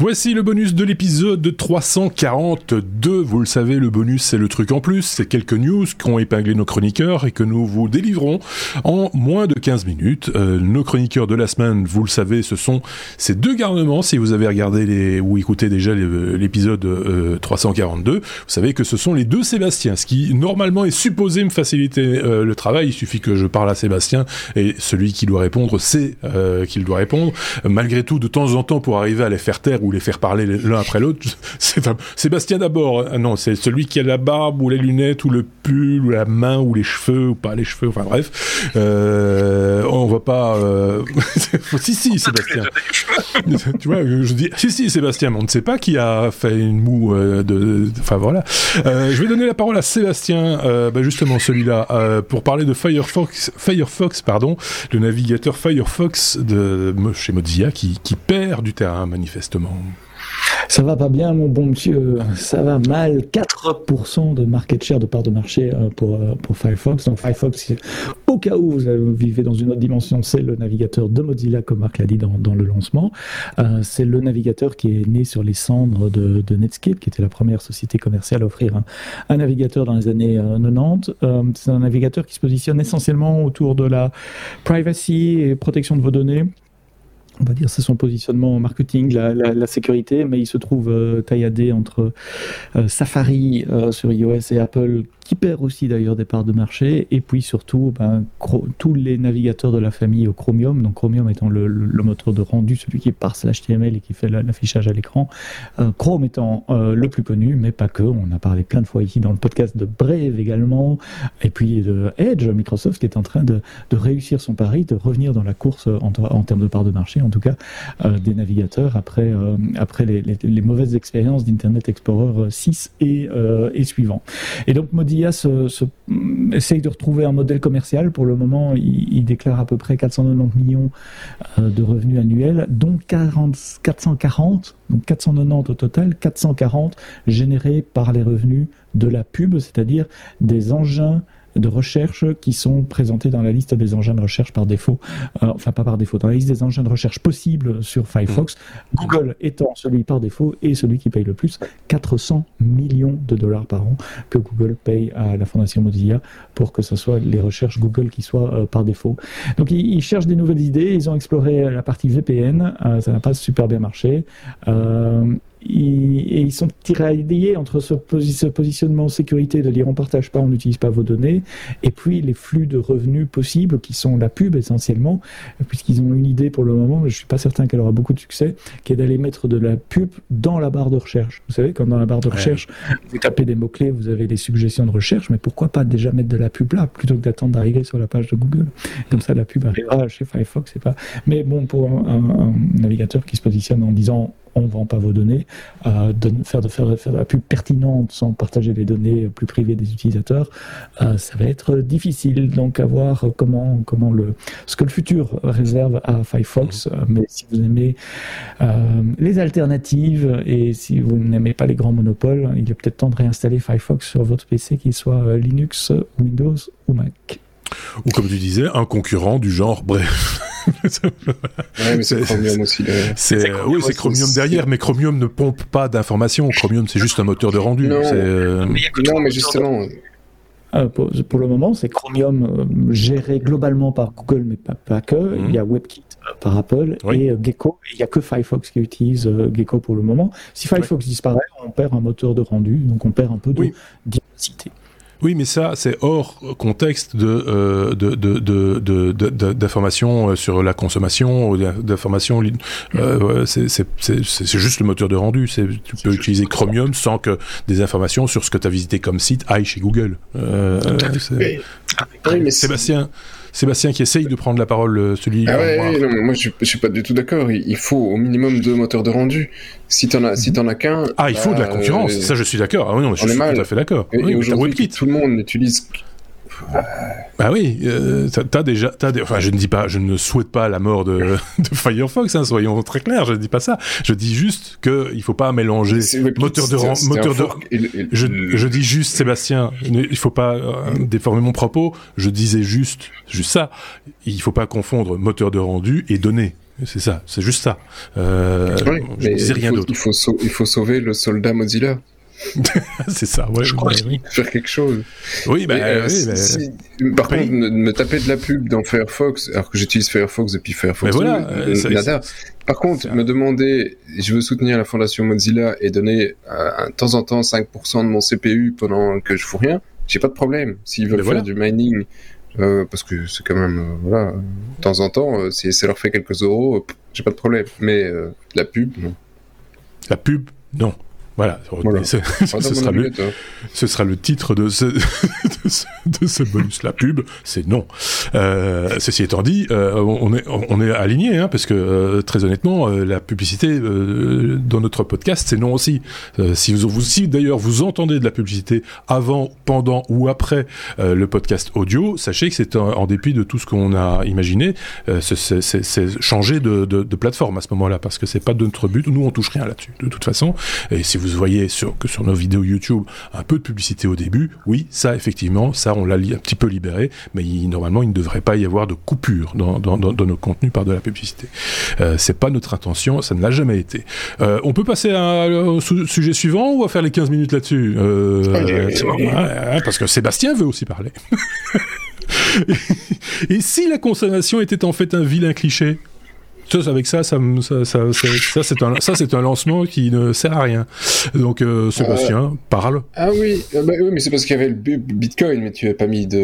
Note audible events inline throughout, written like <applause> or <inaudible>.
Voici le bonus de l'épisode 342. Vous le savez, le bonus c'est le truc en plus, c'est quelques news qu'ont épinglé nos chroniqueurs et que nous vous délivrons en moins de 15 minutes. Euh, nos chroniqueurs de la semaine, vous le savez, ce sont ces deux garnements. Si vous avez regardé les, ou écouté déjà l'épisode 342, euh, vous savez que ce sont les deux Sébastien, ce qui normalement est supposé me faciliter euh, le travail. Il suffit que je parle à Sébastien et celui qui doit répondre sait qu'il doit répondre. Malgré tout, de temps en temps, pour arriver à les faire taire ou les faire parler l'un après l'autre. <laughs> C'est Sébastien d'abord. Ah non, c'est celui qui a la barbe ou les lunettes ou le pull ou la main ou les cheveux ou pas les cheveux. Enfin bref, euh, on va pas. Euh... <laughs> si si Sébastien. <laughs> tu vois, je dis si si Sébastien, mais on ne sait pas qui a fait une moue euh, de. Enfin voilà. Euh, je vais donner la parole à Sébastien, bah, justement celui-là, pour parler de Firefox, Firefox pardon, le navigateur Firefox de chez Mozilla qui, qui perd du terrain manifestement. Ça va pas bien, mon bon monsieur. Ça va mal. 4% de market share de part de marché euh, pour, euh, pour Firefox. Donc Firefox, au cas où vous vivez dans une autre dimension, c'est le navigateur de Mozilla, comme Marc l'a dit dans, dans, le lancement. Euh, c'est le navigateur qui est né sur les cendres de, Netscape, qui était la première société commerciale à offrir un navigateur dans les années 90. c'est un navigateur qui se positionne essentiellement autour de la privacy et protection de vos données on va dire, c'est son positionnement marketing, la, sécurité, mais il se trouve euh, tailladé entre euh, Safari euh, sur iOS et Apple qui perd aussi d'ailleurs des parts de marché, et puis surtout ben, tous les navigateurs de la famille Chromium, donc Chromium étant le, moteur de rendu, celui qui parse l'HTML et qui fait l'affichage à l'écran, euh, Chrome étant euh, le plus connu, mais pas que, on a parlé plein de fois ici dans le podcast de Brave également, et puis de Edge, Microsoft qui est en train de, réussir son pari, de revenir dans la course en, en termes de parts de marché, en tout cas euh, des navigateurs après, après les, mauvaises expériences d'Internet Explorer 6 et, et suivant. Et donc Modi se, essaye de retrouver un modèle commercial. Pour le moment, il, déclare à peu près 490 millions euh, de revenus annuels, dont 40, 440, donc 490 au total, 440 générés par les revenus de la pub, c'est-à-dire des engins de recherche qui sont présentés dans la liste des engins de recherche par défaut, euh, enfin pas par défaut, dans la liste des engins de recherche possibles sur Firefox, mmh. Google étant celui par défaut et celui qui paye le plus, 400 millions de dollars par an que Google paye à la Fondation Mozilla pour que ce soit les recherches Google qui soient euh, par défaut. Donc ils, cherchent des nouvelles idées, ils ont exploré la partie VPN, euh, ça n'a pas super bien marché et ils sont tiraillés entre ce, positionnement sécurité de dire on partage pas, on n'utilise pas vos données, et puis les flux de revenus possibles qui sont la pub essentiellement, puisqu'ils ont une idée pour le moment, mais je suis pas certain qu'elle aura beaucoup de succès, qui est d'aller mettre de la pub dans la barre de recherche. Vous savez, quand dans la barre de recherche, vous tapez des mots-clés, vous avez des suggestions de recherche, mais pourquoi pas déjà mettre de la pub là, plutôt que d'attendre d'arriver sur la page de Google? Comme ça, la pub arrivera chez Firefox, c'est pas. Mais bon, pour un navigateur qui se positionne en disant on ne vend pas vos données, euh, de faire, de faire, faire de la pub pertinente sans partager les données plus privées des utilisateurs, euh, ça va être difficile. Donc à voir comment, comment le, ce que le futur réserve à Firefox. Mmh. mais si vous aimez euh, les alternatives et si vous n'aimez pas les grands monopoles, il est peut-être temps de réinstaller Firefox sur votre PC, qu'il soit Linux, Windows ou Mac. Ou comme tu disais, un concurrent du genre, bref. Ouais, mais c'est Chromium aussi. C'est oui, c'est Chromium derrière, mais Chromium ne pompe pas d'informations. Chromium, c'est juste un moteur de rendu. Non, euh, non mais justement. Euh, pour, pour, le moment, c'est Chromium euh, géré globalement par Google, mais pas, pas que. Mhm. Il y a WebKit par Apple et Gecko. Il n'y a que Firefox qui utilise Gecko pour le moment. Si Firefox disparaît, on perd un moteur de rendu, donc on perd un peu de diversité. Oui, mais ça, c'est hors contexte de euh, d'informations euh, sur la consommation, d'informations. Euh, c'est juste le moteur de rendu. Tu peux utiliser Chromium sans que des informations sur ce que tu as visité comme site aillent chez Google. Euh, Sébastien. Sébastien qui essaye de prendre la parole, euh, celui. Ah ouais, non, moi je, je, suis pas du tout d'accord. Il, faut au minimum deux moteurs de rendu. Si t'en as, si t'en as qu'un. Ah, il faut de la bah, concurrence. ça, je suis d'accord. Ah oui, non, je suis tout à fait d'accord. Et, oui, aujourd'hui, tout le monde utilise bah oui, euh, t'as déjà, as enfin, je ne dis pas, je ne souhaite pas la mort de, <laughs> de Firefox, hein, soyons très clairs, je ne dis pas ça. Je dis juste que il faut pas mélanger moteur de moteur de. je, je, dis juste, Sébastien, il faut pas euh, déformer mon propos. Je disais juste, juste ça. Il faut pas confondre moteur de rendu et données. c'est ça, c'est juste ça. Euh, je ne dis rien d'autre. Il faut, il faut sauver le soldat Mozilla. <laughs> c'est ça, ouais. Je crois oui. faire quelque chose. Oui, bah, euh, oui Par contre, me, taper de la pub dans Firefox, alors que j'utilise Firefox depuis Firefox, voilà, euh, nada. Par contre, me demander, je veux soutenir la fondation Mozilla et donner euh, de temps en temps 5% de mon CPU pendant que je fous rien, j'ai pas de problème. S'ils veulent faire du mining, euh, parce que c'est quand même, euh, voilà, de temps en temps, si ça leur fait quelques euros, j'ai pas de problème. Mais la pub, non. La pub, non. Voilà, Ce, <laughs> sera le, ce, sera le, titre de ce, <laughs> de ce, bonus. La pub, c'est non. Euh, ceci étant dit, euh, on est, on est aligné, hein, parce que euh, très honnêtement, la publicité dans notre podcast, c'est non aussi. si vous, si d'ailleurs vous entendez de la publicité avant, pendant ou après le podcast audio, sachez que c'est en, dépit de tout ce qu'on a imaginé, c'est changer de, de, de, plateforme à ce moment-là, parce que c'est pas de notre but. Nous, on touche rien là-dessus, de toute façon. Et si vous voyez sur, que sur nos vidéos YouTube un peu de publicité au début, oui, ça effectivement, ça on l'a un petit peu libéré, mais normalement il ne devrait pas y avoir de coupure dans, dans, dans, nos contenus par de la publicité. Euh, c'est pas notre intention, ça ne l'a jamais été. Euh, on peut passer à, au sujet suivant ou à faire les 15 minutes là-dessus? Euh, Parce que Sébastien veut aussi parler. <laughs> Et si la consommation était en fait un vilain cliché? Ça, avec ça, ça, ça, ça, ça c'est un, ça, c'est un lancement qui ne sert à rien. Donc, euh, Sébastien, euh, parle. Ah oui, euh, bah, oui, mais c'est parce qu'il y avait le Bitcoin, mais tu n'as pas mis de.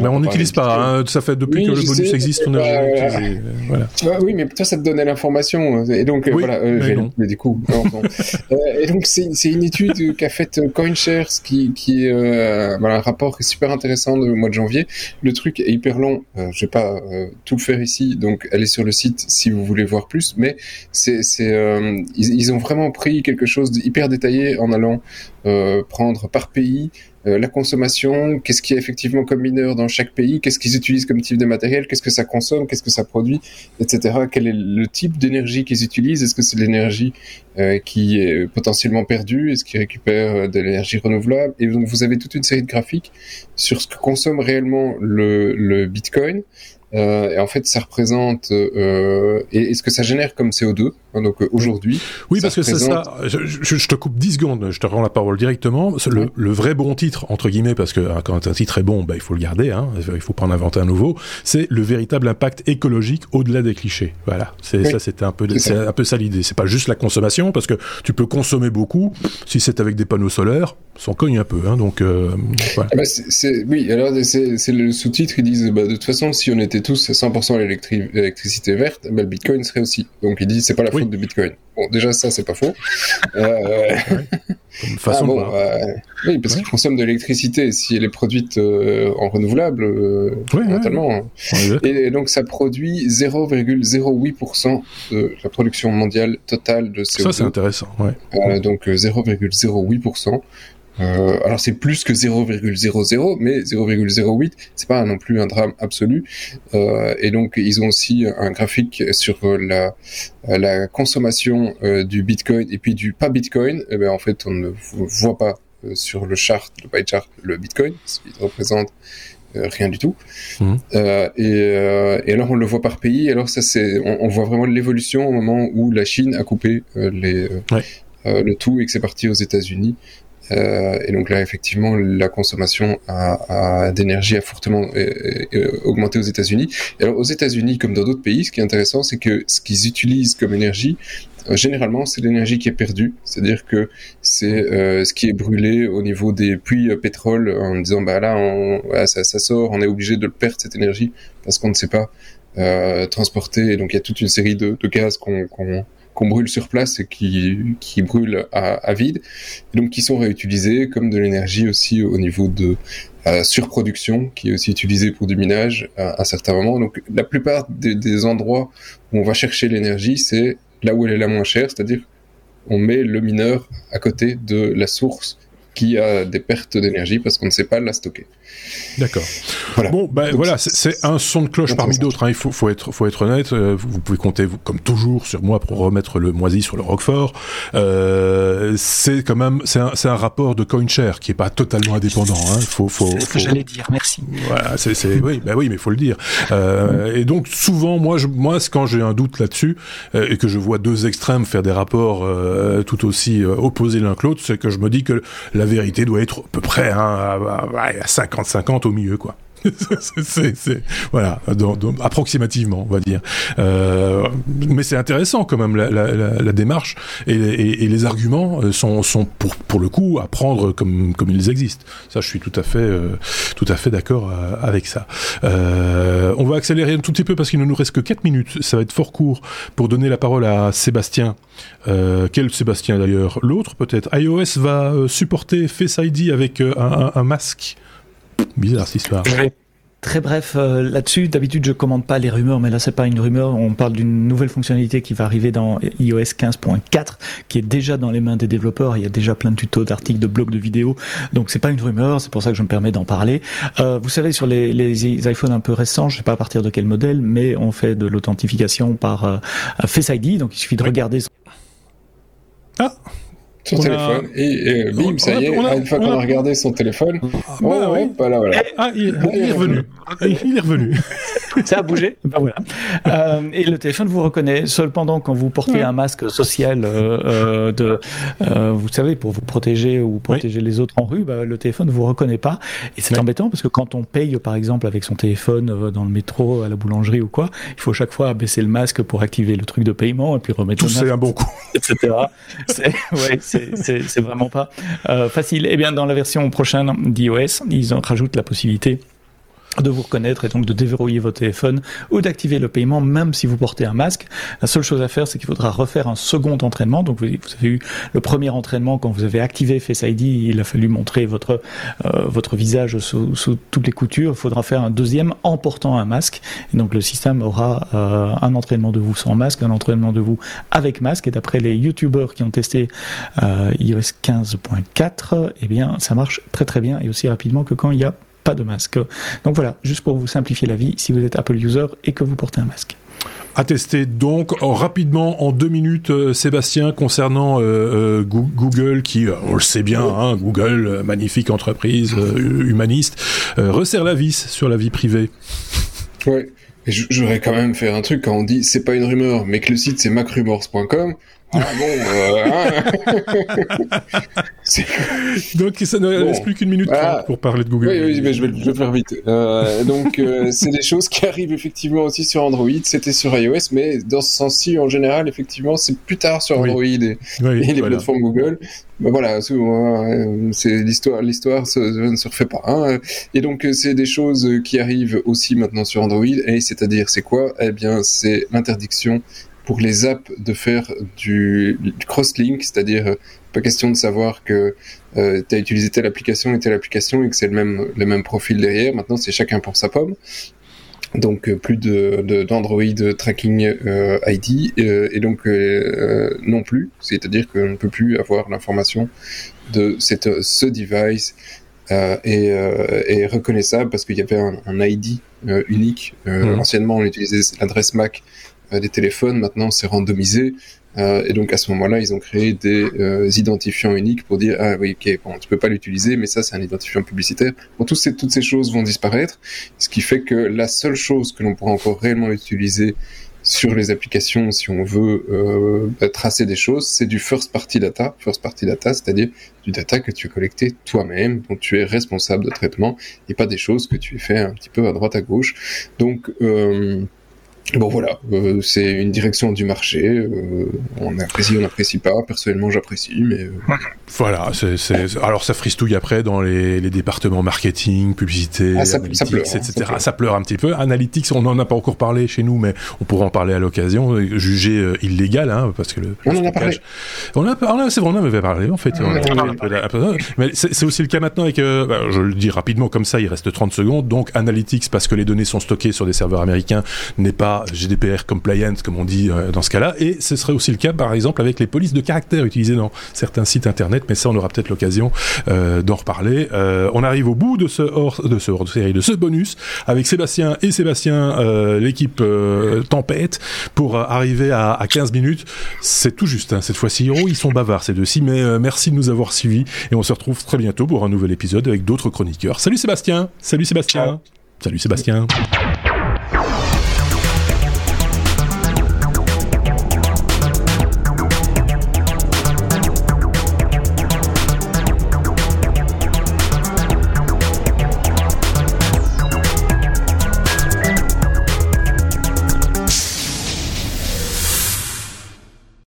Mais on n'utilise pas. Hein, ça fait depuis que le bonus existe, on a utilisé. Voilà. Ah, oui, mais toi, ça te donnait l'information, et donc voilà. Mais, mais, du coup, non, non. <laughs> et donc c'est, une étude qu'a faite CoinShares, qui, qui, voilà, un rapport qui est super intéressant du mois de janvier. Le truc est hyper long. je vais pas tout faire ici, donc allez sur le site si vous voulez voir plus, mais c'est, euh, ils, ont vraiment pris quelque chose d'hyper détaillé en allant euh, prendre par pays euh, la consommation, qu'est-ce qu'il y a effectivement comme mineur dans chaque pays, qu'est-ce qu'ils utilisent comme type de matériel, qu'est-ce que ça consomme, qu'est-ce que ça produit, etc. Quel est le type d'énergie qu'ils utilisent? Est-ce que c'est l'énergie qui est potentiellement perdue? Est-ce qu'ils récupèrent de l'énergie renouvelable? Et donc vous avez toute une série de graphiques sur ce que consomme réellement le, le Bitcoin euh, et en fait, ça représente euh, et, ce que ça génère comme CO2. Hein, donc euh, aujourd'hui. Oui, parce que c'est ça. Je, je, te coupe 10 secondes. Je te rends la parole directement. Le, le vrai bon titre entre guillemets, parce que hein, quand un titre est bon, bah, il faut le garder. Hein, il faut pas en inventer un nouveau. C'est le véritable impact écologique au-delà des clichés. Voilà. C'est ça. C'était un peu c'est un peu ça l'idée. C'est pas juste la consommation, parce que tu peux consommer beaucoup. Si c'est avec des panneaux solaires, s'en cogne un peu. Hein, donc euh, voilà. Ah bah c'est, oui. Alors c'est le sous-titre. Ils disent bah, de toute façon, si on était tous 100% l'électricité verte, ben, le Bitcoin serait aussi. Donc il dit c'est pas la faute de Bitcoin. Bon, déjà ça c'est pas faux. <laughs> Euh... façon ah, bon, euh, oui, parce qu'il consomme de l'électricité. Si elle est produite euh, en renouvelable, euh, totalement. Et, donc ça produit 0,08% de la production mondiale totale de CO2. Ça c'est intéressant. Ouais. donc 0,08%. Euh, alors c'est plus que 0,00, mais 0,08, c'est pas non plus un drame absolu. Euh, et donc ils ont aussi un graphique sur la, la consommation euh, du Bitcoin et puis du pas Bitcoin. Et eh ben en fait on ne voit pas sur le chart, le pie chart, le Bitcoin, ce qui représente euh, rien du tout. Mmh. Euh, et, et, alors on le voit par pays. Alors ça c'est, on, on, voit vraiment l'évolution au moment où la Chine a coupé les, le tout et que c'est parti aux États-Unis. Euh, et donc là, effectivement, la consommation d'énergie a fortement euh, euh, augmenté aux États-Unis. Alors aux États-Unis, comme dans d'autres pays, ce qui est intéressant, c'est que ce qu'ils utilisent comme énergie, généralement, c'est l'énergie qui est perdue, c'est-à-dire que c'est ce qui est brûlé au niveau des puits pétrole en disant bah là, ça, sort, on est obligé de le perdre cette énergie parce qu'on ne sait pas transporter. Et donc il y a toute une série de, gaz qu'on brûle sur place et qui, qui brûlent à, vide, et donc qui sont réutilisés comme de l'énergie aussi au niveau de euh, surproduction, qui est aussi utilisée pour du minage à, certains moments. Donc la plupart des, endroits où on va chercher l'énergie, c'est là où elle est la moins chère, c'est-à-dire on met le mineur à côté de la source qui a des pertes d'énergie parce qu'on ne sait pas la stocker. D'accord. Voilà. Bon, ben voilà, c'est un son de cloche parmi d'autres. Hein. Il faut, faut être, faut être honnête. Euh, vous, pouvez compter, vous, comme toujours, sur moi pour remettre le moisi sur le Roquefort. Euh, c'est quand même, c'est un, un, rapport de CoinShare qui est pas totalement indépendant. Hein. Faut, faut, c'est ce que j'allais dire. Merci. Voilà, c'est, oui, ben oui, mais faut le dire. Euh, et donc souvent, moi, je, moi, quand j'ai un doute là-dessus euh, et que je vois deux extrêmes faire des rapports euh, tout aussi opposés l'un que l'autre, c'est que je me dis que la vérité doit être à peu près hein, à 50-50 au milieu, quoi. <laughs> voilà, approximativement, on va dire. Euh, mais c'est intéressant quand même la, démarche et, les arguments euh, sont, pour, le coup à prendre comme, ils existent. Ça, je suis tout à fait, euh, tout à fait d'accord avec ça. On va accélérer un tout petit peu parce qu'il ne nous reste que 4 minutes. Ça va être fort court pour donner la parole à Sébastien. quel Sébastien d'ailleurs? L'autre peut-être? iOS va supporter Face ID avec un masque. Bizarre cette histoire. Très bref euh, là-dessus. D'habitude, je commande pas les rumeurs, mais là, c'est pas une rumeur. On parle d'une nouvelle fonctionnalité qui va arriver dans iOS 15.4, qui est déjà dans les mains des développeurs. Il y a déjà plein de tutos, d'articles, de blogs, de vidéos. Donc, c'est pas une rumeur. C'est pour ça que je me permets d'en parler. Euh, vous savez, sur les, les, iPhones un peu récents, je sais pas à partir de quel modèle, mais on fait de l'authentification par euh, Face ID. Donc, il suffit de regarder. Ah son téléphone et, euh, bim, ça y est, une fois qu'on a... regardé son téléphone, ah, oh, bah, oui. voilà, voilà. Ah, il, il, est revenu. Il est revenu. ça a bougé. <laughs> Ben voilà. Euh, et le téléphone vous reconnaît. Cependant, quand vous portez un masque social euh, euh, de, euh, vous savez, pour vous protéger ou protéger les autres en rue, bah, le téléphone ne vous reconnaît pas. Et c'est embêtant parce que quand on paye, par exemple, avec son téléphone euh, dans le métro, à la boulangerie ou quoi, il faut chaque fois baisser le masque pour activer le truc de paiement et puis remettre Tout le masque. c'est un bon coup. Etc. <laughs> c'est, ouais, c'est vraiment pas euh, facile. Eh bien, dans la version prochaine d'iOS, ils en rajoutent la possibilité de vous reconnaître et donc de déverrouiller votre téléphone ou d'activer le paiement même si vous portez un masque. La seule chose à faire, c'est qu'il faudra refaire un second entraînement. Donc vous, avez eu le premier entraînement quand vous avez activé Face ID, il a fallu montrer votre euh, votre visage sous, sous, toutes les coutures. Il faudra faire un deuxième en portant un masque. Et donc le système aura euh, un entraînement de vous sans masque, un entraînement de vous avec masque. Et d'après les YouTubers qui ont testé euh, iOS 15.4, eh bien ça marche très très bien et aussi rapidement que quand il y a pas de masque. Donc voilà, juste pour vous simplifier la vie, si vous êtes Apple user et que vous portez un masque. À tester donc rapidement en deux minutes, euh, Sébastien, concernant euh, euh, Google, qui, on le sait bien, hein, Google, magnifique entreprise humaniste, resserre la vis sur la vie privée. Oui, j'aurais quand même fait un truc quand on dit c'est pas une rumeur, mais que le site c'est macrumors.com. Ah bon, euh, hein. <laughs> <laughs> Donc ça ne reste plus qu'une minute pour parler de Google. Oui, oui mais je, vais, je vais faire vite. Euh, donc euh, c'est des choses qui arrivent effectivement aussi sur Android. C'était sur iOS, mais dans ce sens-ci, en général, effectivement, c'est plus tard sur Android et, les plateformes Google. Ben voilà, c'est l'histoire, l'histoire ne se refait pas. Hein. Et donc c'est des choses qui arrivent aussi maintenant sur Android. Et c'est-à-dire, c'est quoi? Eh bien, c'est l'interdiction pour les apps de faire du, cross-link, c'est-à-dire euh, pas question de savoir que euh, tu as utilisé telle application et telle application et que c'est le même, le même profil derrière. Maintenant, c'est chacun pour sa pomme. Donc euh, plus de d'Android tracking euh, ID et donc non plus, c'est-à-dire qu'on ne peut plus avoir l'information de cette, ce device est, reconnaissable parce qu'il y avait un, un ID unique. Mmh. Anciennement, on utilisait l'adresse MAC des téléphones, maintenant c'est randomisé. Euh, et donc à ce moment-là, ils ont créé des euh, identifiants uniques pour dire ah oui ok bon tu peux pas l'utiliser, mais ça c'est un identifiant publicitaire. Bon toutes ces toutes ces choses vont disparaître, ce qui fait que la seule chose que l'on pourra encore réellement utiliser sur les applications si on veut euh, tracer des choses, c'est du first party data. First party data, c'est-à-dire du data que tu as collecté toi-même, dont tu es responsable de traitement, et pas des choses que tu fais un petit peu à droite à gauche. Donc euh, Bon voilà, euh, c'est une direction du marché. Euh, on apprécie, on n'apprécie pas. Personnellement, j'apprécie, mais euh, voilà. C'est, alors ça fristouille après dans les, les départements marketing, publicité, ah, ça, analytics, pleure, hein, etc. Ça pleure. un petit peu. Analytics, on n'en a pas encore parlé chez nous, mais on pourra en parler à l'occasion. Jugé illégal, hein, parce que le. On en a parlé. On a, on c'est vrai, on avait parlé en fait. mais c'est, aussi le cas maintenant avec. Bah, je le dis rapidement comme ça, il reste 30 secondes. Donc Analytics, parce que les données sont stockées sur des serveurs américains, n'est pas pas GDPR compliant comme on dit euh, dans ce cas-là. Et ce serait aussi le cas, par exemple, avec les polices de caractère utilisées dans certains sites internet. Mais ça, on aura peut-être l'occasion euh, d'en reparler. Euh, on arrive au bout de ce hors de ce hors de série, de ce bonus avec Sébastien et Sébastien, l'équipe Tempête, pour arriver à, à 15 minutes. C'est tout juste. Hein, cette fois-ci, oh, ils sont bavards ces deux-ci. Mais merci de nous avoir suivis et on se retrouve très bientôt pour un nouvel épisode avec d'autres chroniqueurs. Salut Sébastien. Salut Sébastien. Ciao. Salut Sébastien.